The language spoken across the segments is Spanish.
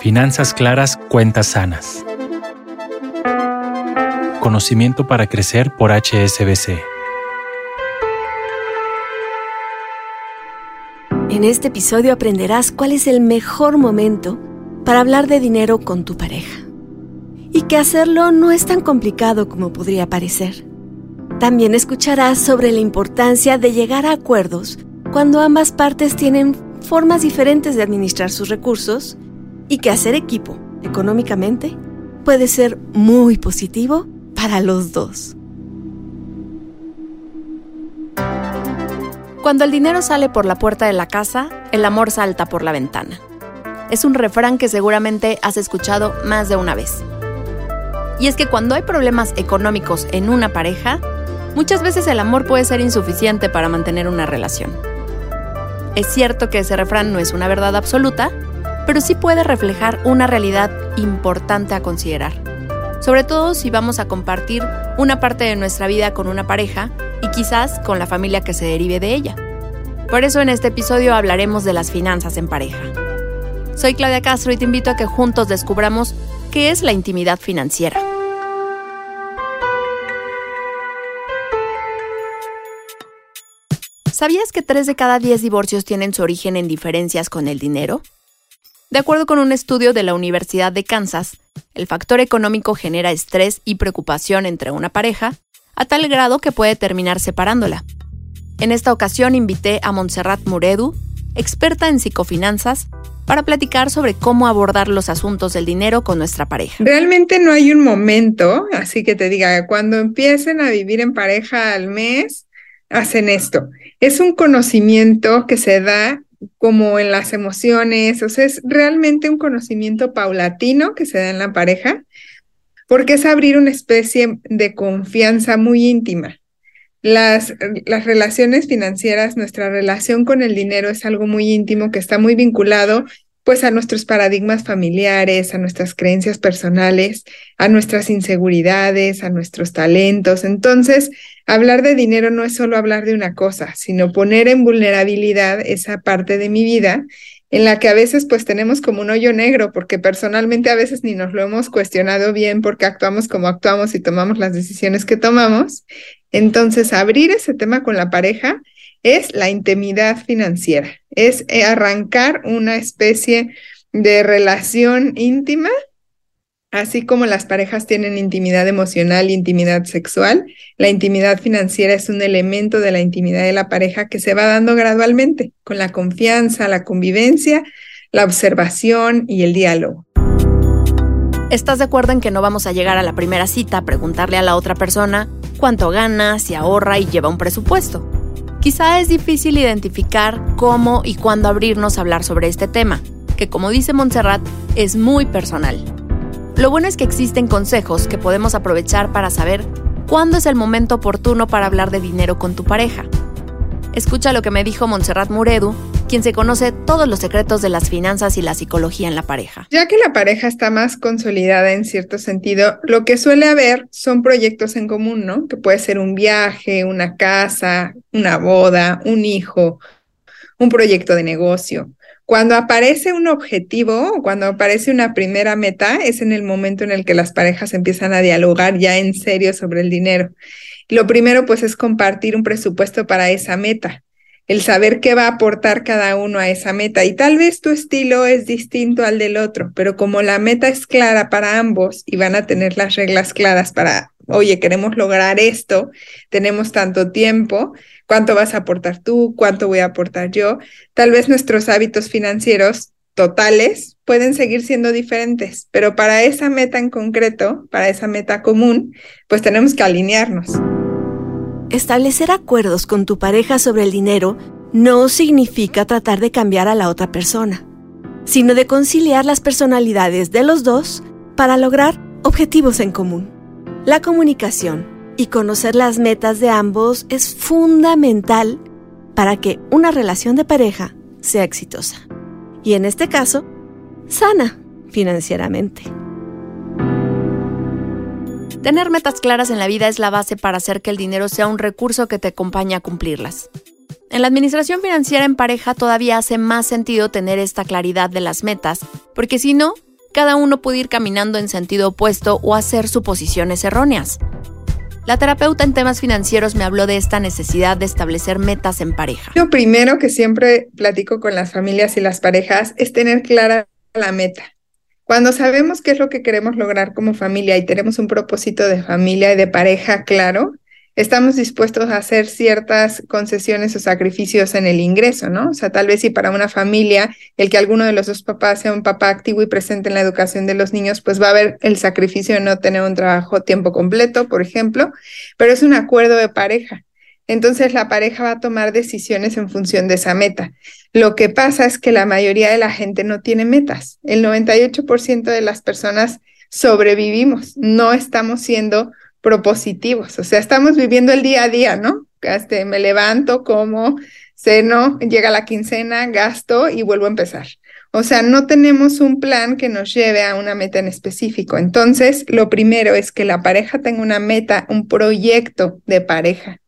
Finanzas claras, cuentas sanas. Conocimiento para crecer por HSBC. En este episodio aprenderás cuál es el mejor momento para hablar de dinero con tu pareja. Y que hacerlo no es tan complicado como podría parecer. También escucharás sobre la importancia de llegar a acuerdos cuando ambas partes tienen formas diferentes de administrar sus recursos y que hacer equipo económicamente puede ser muy positivo para los dos. Cuando el dinero sale por la puerta de la casa, el amor salta por la ventana. Es un refrán que seguramente has escuchado más de una vez. Y es que cuando hay problemas económicos en una pareja, muchas veces el amor puede ser insuficiente para mantener una relación. Es cierto que ese refrán no es una verdad absoluta, pero sí puede reflejar una realidad importante a considerar. Sobre todo si vamos a compartir una parte de nuestra vida con una pareja y quizás con la familia que se derive de ella. Por eso en este episodio hablaremos de las finanzas en pareja. Soy Claudia Castro y te invito a que juntos descubramos qué es la intimidad financiera. ¿Sabías que 3 de cada 10 divorcios tienen su origen en diferencias con el dinero? De acuerdo con un estudio de la Universidad de Kansas, el factor económico genera estrés y preocupación entre una pareja, a tal grado que puede terminar separándola. En esta ocasión invité a Montserrat Muredu, experta en psicofinanzas, para platicar sobre cómo abordar los asuntos del dinero con nuestra pareja. Realmente no hay un momento, así que te diga, cuando empiecen a vivir en pareja al mes, hacen esto. Es un conocimiento que se da como en las emociones, o sea, es realmente un conocimiento paulatino que se da en la pareja, porque es abrir una especie de confianza muy íntima. Las, las relaciones financieras, nuestra relación con el dinero es algo muy íntimo que está muy vinculado pues a nuestros paradigmas familiares, a nuestras creencias personales, a nuestras inseguridades, a nuestros talentos. Entonces, hablar de dinero no es solo hablar de una cosa, sino poner en vulnerabilidad esa parte de mi vida en la que a veces pues tenemos como un hoyo negro, porque personalmente a veces ni nos lo hemos cuestionado bien porque actuamos como actuamos y tomamos las decisiones que tomamos. Entonces, abrir ese tema con la pareja es la intimidad financiera, es eh, arrancar una especie de relación íntima Así como las parejas tienen intimidad emocional e intimidad sexual, la intimidad financiera es un elemento de la intimidad de la pareja que se va dando gradualmente, con la confianza, la convivencia, la observación y el diálogo. ¿Estás de acuerdo en que no vamos a llegar a la primera cita preguntarle a la otra persona cuánto gana, si ahorra y lleva un presupuesto? Quizá es difícil identificar cómo y cuándo abrirnos a hablar sobre este tema, que como dice Montserrat, es muy personal. Lo bueno es que existen consejos que podemos aprovechar para saber cuándo es el momento oportuno para hablar de dinero con tu pareja. Escucha lo que me dijo Montserrat Muredu, quien se conoce todos los secretos de las finanzas y la psicología en la pareja. Ya que la pareja está más consolidada en cierto sentido, lo que suele haber son proyectos en común, ¿no? Que puede ser un viaje, una casa, una boda, un hijo, un proyecto de negocio. Cuando aparece un objetivo, cuando aparece una primera meta, es en el momento en el que las parejas empiezan a dialogar ya en serio sobre el dinero. Lo primero, pues, es compartir un presupuesto para esa meta, el saber qué va a aportar cada uno a esa meta. Y tal vez tu estilo es distinto al del otro, pero como la meta es clara para ambos y van a tener las reglas claras para, oye, queremos lograr esto, tenemos tanto tiempo, cuánto vas a aportar tú, cuánto voy a aportar yo. Tal vez nuestros hábitos financieros totales pueden seguir siendo diferentes, pero para esa meta en concreto, para esa meta común, pues tenemos que alinearnos. Establecer acuerdos con tu pareja sobre el dinero no significa tratar de cambiar a la otra persona, sino de conciliar las personalidades de los dos para lograr objetivos en común. La comunicación y conocer las metas de ambos es fundamental para que una relación de pareja sea exitosa. Y en este caso, sana financieramente. Tener metas claras en la vida es la base para hacer que el dinero sea un recurso que te acompañe a cumplirlas. En la administración financiera en pareja todavía hace más sentido tener esta claridad de las metas, porque si no, cada uno puede ir caminando en sentido opuesto o hacer suposiciones erróneas. La terapeuta en temas financieros me habló de esta necesidad de establecer metas en pareja. Lo primero que siempre platico con las familias y las parejas es tener clara la meta. Cuando sabemos qué es lo que queremos lograr como familia y tenemos un propósito de familia y de pareja claro, estamos dispuestos a hacer ciertas concesiones o sacrificios en el ingreso, ¿no? O sea, tal vez si para una familia el que alguno de los dos papás sea un papá activo y presente en la educación de los niños, pues va a haber el sacrificio de no tener un trabajo tiempo completo, por ejemplo, pero es un acuerdo de pareja. Entonces la pareja va a tomar decisiones en función de esa meta. Lo que pasa es que la mayoría de la gente no tiene metas. El 98% de las personas sobrevivimos, no estamos siendo propositivos, o sea, estamos viviendo el día a día, ¿no? Este, me levanto, como, ceno, llega la quincena, gasto y vuelvo a empezar. O sea, no tenemos un plan que nos lleve a una meta en específico. Entonces, lo primero es que la pareja tenga una meta, un proyecto de pareja.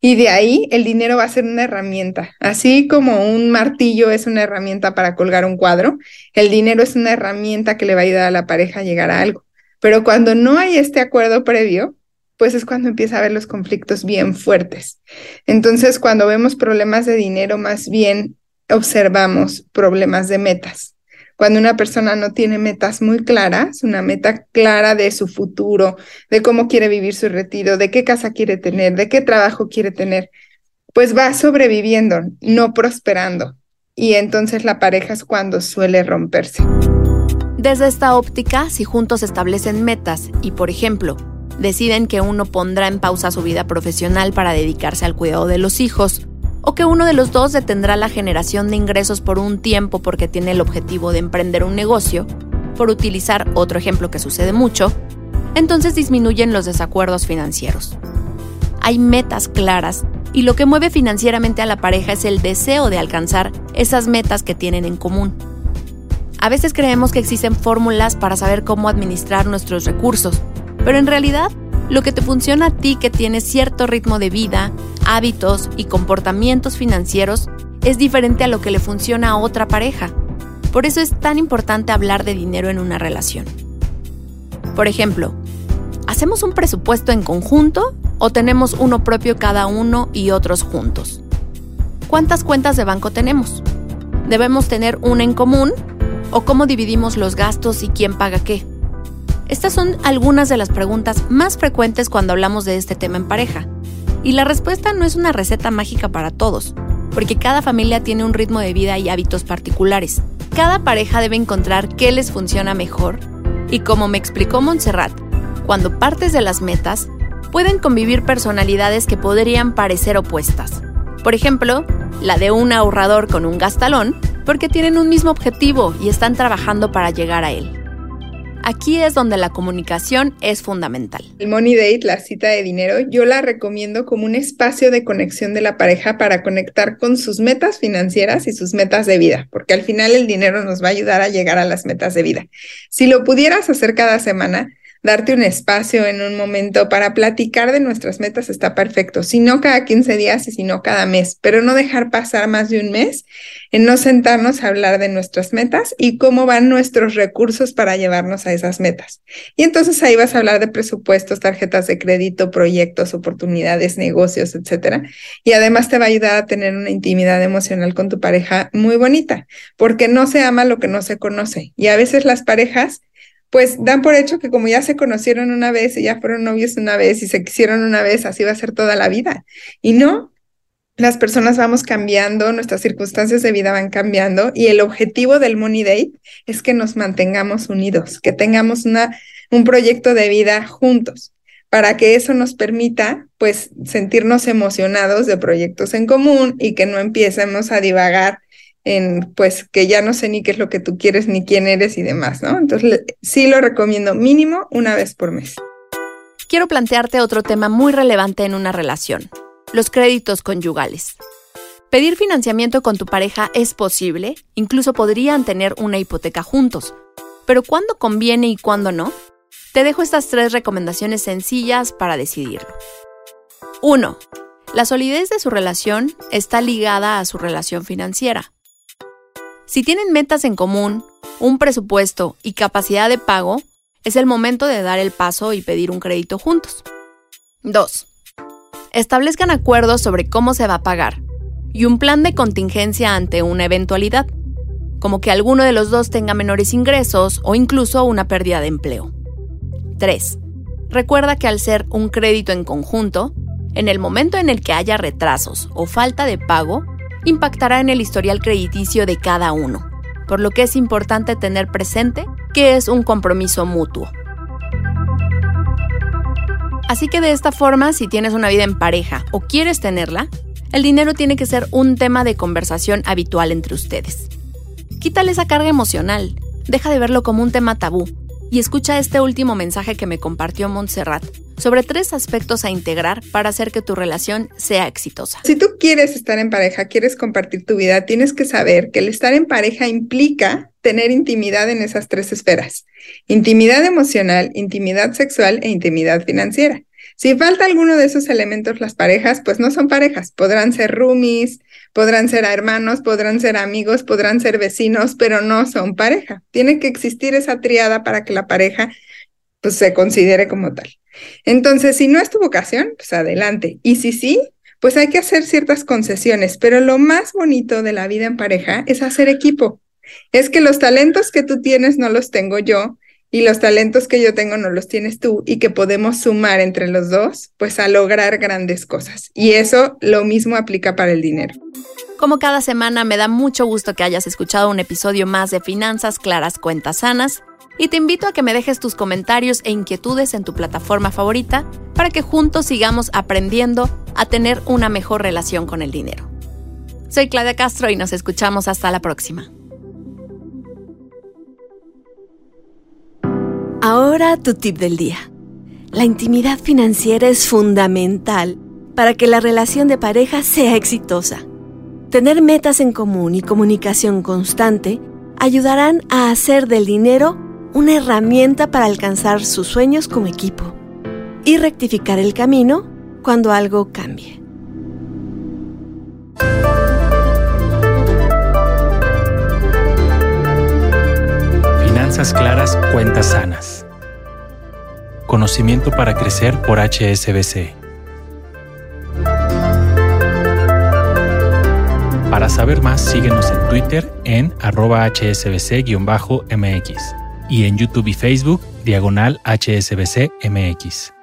Y de ahí el dinero va a ser una herramienta. Así como un martillo es una herramienta para colgar un cuadro, el dinero es una herramienta que le va a ayudar a la pareja a llegar a algo. Pero cuando no hay este acuerdo previo, pues es cuando empieza a haber los conflictos bien fuertes. Entonces, cuando vemos problemas de dinero, más bien observamos problemas de metas. Cuando una persona no tiene metas muy claras, una meta clara de su futuro, de cómo quiere vivir su retiro, de qué casa quiere tener, de qué trabajo quiere tener, pues va sobreviviendo, no prosperando. Y entonces la pareja es cuando suele romperse. Desde esta óptica, si juntos establecen metas y, por ejemplo, deciden que uno pondrá en pausa su vida profesional para dedicarse al cuidado de los hijos, o que uno de los dos detendrá la generación de ingresos por un tiempo porque tiene el objetivo de emprender un negocio, por utilizar otro ejemplo que sucede mucho, entonces disminuyen los desacuerdos financieros. Hay metas claras y lo que mueve financieramente a la pareja es el deseo de alcanzar esas metas que tienen en común. A veces creemos que existen fórmulas para saber cómo administrar nuestros recursos, pero en realidad lo que te funciona a ti que tienes cierto ritmo de vida, hábitos y comportamientos financieros es diferente a lo que le funciona a otra pareja. Por eso es tan importante hablar de dinero en una relación. Por ejemplo, ¿hacemos un presupuesto en conjunto o tenemos uno propio cada uno y otros juntos? ¿Cuántas cuentas de banco tenemos? ¿Debemos tener una en común o cómo dividimos los gastos y quién paga qué. Estas son algunas de las preguntas más frecuentes cuando hablamos de este tema en pareja. Y la respuesta no es una receta mágica para todos, porque cada familia tiene un ritmo de vida y hábitos particulares. Cada pareja debe encontrar qué les funciona mejor. Y como me explicó Montserrat, cuando partes de las metas, pueden convivir personalidades que podrían parecer opuestas. Por ejemplo, la de un ahorrador con un gastalón porque tienen un mismo objetivo y están trabajando para llegar a él. Aquí es donde la comunicación es fundamental. El Money Date, la cita de dinero, yo la recomiendo como un espacio de conexión de la pareja para conectar con sus metas financieras y sus metas de vida, porque al final el dinero nos va a ayudar a llegar a las metas de vida. Si lo pudieras hacer cada semana, darte un espacio en un momento para platicar de nuestras metas está perfecto, si no cada 15 días y si no cada mes, pero no dejar pasar más de un mes en no sentarnos a hablar de nuestras metas y cómo van nuestros recursos para llevarnos a esas metas. Y entonces ahí vas a hablar de presupuestos, tarjetas de crédito, proyectos, oportunidades, negocios, etcétera. Y además te va a ayudar a tener una intimidad emocional con tu pareja muy bonita, porque no se ama lo que no se conoce. Y a veces las parejas pues dan por hecho que como ya se conocieron una vez y ya fueron novios una vez y se quisieron una vez, así va a ser toda la vida. Y no, las personas vamos cambiando, nuestras circunstancias de vida van cambiando y el objetivo del Money Date es que nos mantengamos unidos, que tengamos una, un proyecto de vida juntos para que eso nos permita pues sentirnos emocionados de proyectos en común y que no empecemos a divagar en pues que ya no sé ni qué es lo que tú quieres ni quién eres y demás, ¿no? Entonces sí lo recomiendo mínimo una vez por mes. Quiero plantearte otro tema muy relevante en una relación, los créditos conyugales. Pedir financiamiento con tu pareja es posible, incluso podrían tener una hipoteca juntos, pero ¿cuándo conviene y cuándo no? Te dejo estas tres recomendaciones sencillas para decidirlo. 1. La solidez de su relación está ligada a su relación financiera. Si tienen metas en común, un presupuesto y capacidad de pago, es el momento de dar el paso y pedir un crédito juntos. 2. Establezcan acuerdos sobre cómo se va a pagar y un plan de contingencia ante una eventualidad, como que alguno de los dos tenga menores ingresos o incluso una pérdida de empleo. 3. Recuerda que al ser un crédito en conjunto, en el momento en el que haya retrasos o falta de pago, impactará en el historial crediticio de cada uno, por lo que es importante tener presente que es un compromiso mutuo. Así que de esta forma, si tienes una vida en pareja o quieres tenerla, el dinero tiene que ser un tema de conversación habitual entre ustedes. Quítale esa carga emocional, deja de verlo como un tema tabú y escucha este último mensaje que me compartió Montserrat sobre tres aspectos a integrar para hacer que tu relación sea exitosa. Si tú quieres estar en pareja, quieres compartir tu vida, tienes que saber que el estar en pareja implica tener intimidad en esas tres esferas. Intimidad emocional, intimidad sexual e intimidad financiera. Si falta alguno de esos elementos, las parejas, pues no son parejas. Podrán ser roomies, podrán ser hermanos, podrán ser amigos, podrán ser vecinos, pero no son pareja. Tiene que existir esa triada para que la pareja pues, se considere como tal. Entonces, si no es tu vocación, pues adelante. Y si sí, pues hay que hacer ciertas concesiones, pero lo más bonito de la vida en pareja es hacer equipo. Es que los talentos que tú tienes no los tengo yo y los talentos que yo tengo no los tienes tú y que podemos sumar entre los dos, pues a lograr grandes cosas. Y eso lo mismo aplica para el dinero. Como cada semana, me da mucho gusto que hayas escuchado un episodio más de Finanzas Claras Cuentas Sanas y te invito a que me dejes tus comentarios e inquietudes en tu plataforma favorita para que juntos sigamos aprendiendo a tener una mejor relación con el dinero. Soy Claudia Castro y nos escuchamos hasta la próxima. Ahora tu tip del día. La intimidad financiera es fundamental para que la relación de pareja sea exitosa. Tener metas en común y comunicación constante ayudarán a hacer del dinero una herramienta para alcanzar sus sueños como equipo y rectificar el camino cuando algo cambie. Finanzas claras, cuentas sanas. Conocimiento para crecer por HSBC. Para saber más, síguenos en Twitter en arroba hsbc-mx y en YouTube y Facebook, diagonal HSBC MX.